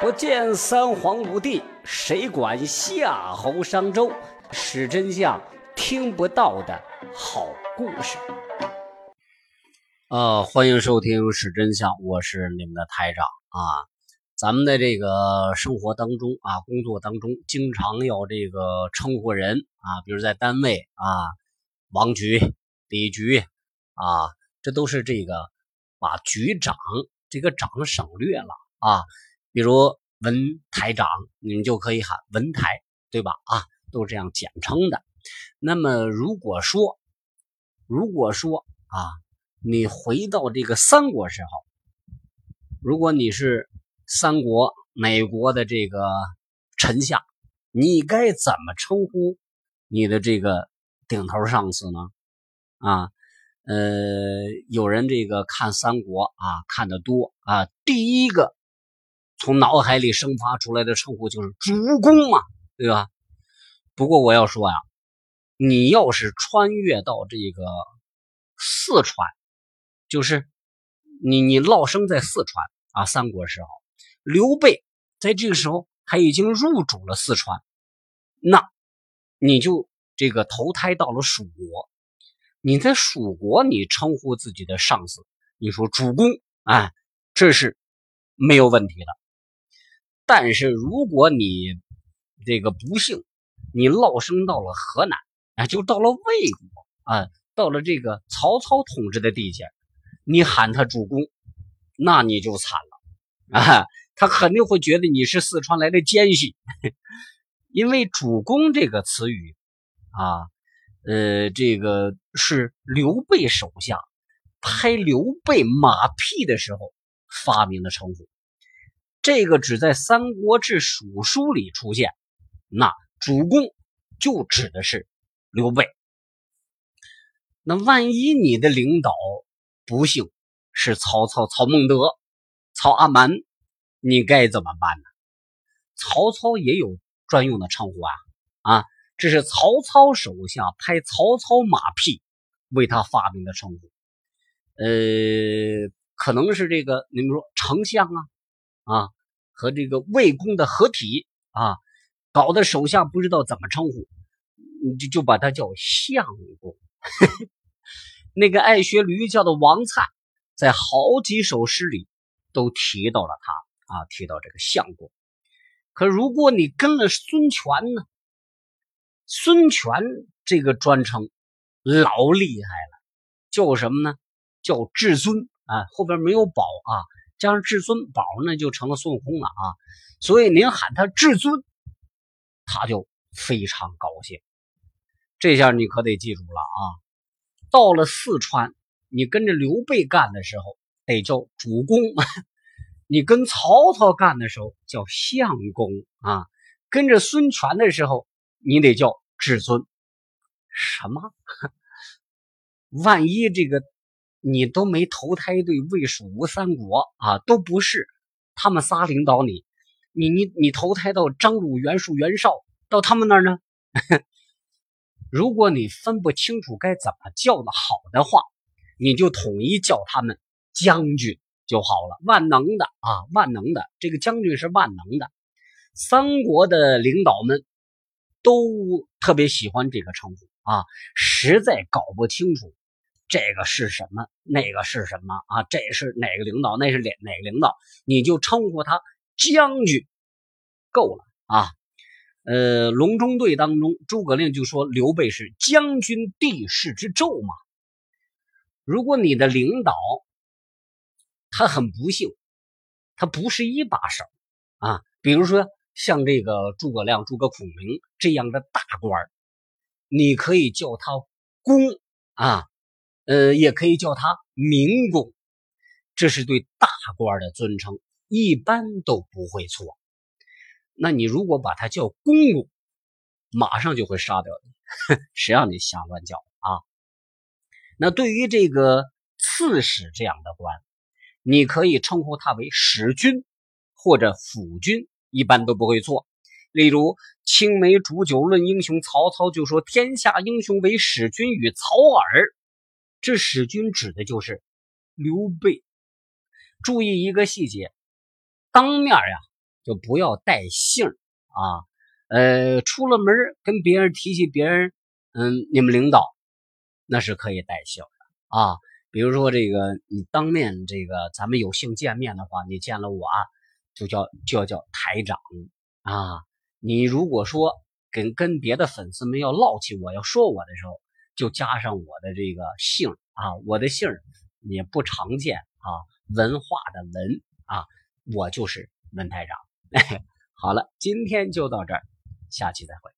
不见三皇五帝，谁管夏侯商周？史真相，听不到的好故事。呃，欢迎收听《史真相》，我是你们的台长啊。咱们的这个生活当中啊，工作当中，经常要这个称呼人啊，比如在单位啊，王局、李局啊，这都是这个把局长这个长省略了啊。比如文台长，你们就可以喊文台，对吧？啊，都这样简称的。那么如果说，如果说啊，你回到这个三国时候，如果你是三国美国的这个丞相，你该怎么称呼你的这个顶头上司呢？啊，呃，有人这个看三国啊看的多啊，第一个。从脑海里生发出来的称呼就是主公嘛，对吧？不过我要说呀，你要是穿越到这个四川，就是你你落生在四川啊，三国时候，刘备在这个时候他已经入主了四川，那你就这个投胎到了蜀国，你在蜀国你称呼自己的上司，你说主公，哎，这是没有问题的。但是如果你这个不幸，你落生到了河南，啊，就到了魏国啊，到了这个曹操统治的地界，你喊他主公，那你就惨了 啊！他肯定会觉得你是四川来的奸细，因为主公这个词语啊，呃，这个是刘备手下拍刘备马屁的时候发明的称呼。这个只在《三国志·蜀书》里出现，那主公就指的是刘备。那万一你的领导不幸是曹操、曹孟德、曹阿瞒，你该怎么办呢？曹操也有专用的称呼啊啊！这是曹操手下拍曹操马屁为他发明的称呼。呃，可能是这个，你们说丞相啊啊。和这个魏公的合体啊，搞得手下不知道怎么称呼，就就把他叫相公。那个爱学驴叫的王粲，在好几首诗里都提到了他啊，提到这个相公。可如果你跟了孙权呢，孙权这个专称老厉害了，叫什么呢？叫至尊啊，后边没有宝啊。加上至尊宝呢，就成了孙悟空了啊！所以您喊他至尊，他就非常高兴。这下你可得记住了啊！到了四川，你跟着刘备干的时候得叫主公；你跟曹操干的时候叫相公啊；跟着孙权的时候你得叫至尊。什么？万一这个？你都没投胎对魏蜀吴三国啊，都不是他们仨领导你，你你你投胎到张鲁袁术袁绍到他们那儿呢？如果你分不清楚该怎么叫的好的话，你就统一叫他们将军就好了。万能的啊，万能的，这个将军是万能的。三国的领导们都特别喜欢这个称呼啊，实在搞不清楚。这个是什么？那个是什么啊？这是哪个领导？那是哪哪个领导？你就称呼他将军，够了啊！呃，隆中对当中，诸葛亮就说刘备是将军地势之胄嘛。如果你的领导他很不幸，他不是一把手啊，比如说像这个诸葛亮、诸葛孔明这样的大官你可以叫他公啊。呃，也可以叫他明公，这是对大官的尊称，一般都不会错。那你如果把他叫公公，马上就会杀掉你，谁让你瞎乱叫啊？那对于这个刺史这样的官，你可以称呼他为使君或者辅君，一般都不会错。例如青梅煮酒论英雄，曹操就说天下英雄为使君与曹耳。这使君指的就是刘备。注意一个细节，当面呀就不要带姓啊。呃，出了门跟别人提起别人，嗯，你们领导那是可以带姓的啊。比如说这个，你当面这个咱们有幸见面的话，你见了我啊，就叫就要叫台长啊。你如果说跟跟别的粉丝们要唠起我要说我的时候，就加上我的这个姓啊，我的姓也不常见啊，文化的文啊，我就是文台长。好了，今天就到这儿。下期再会。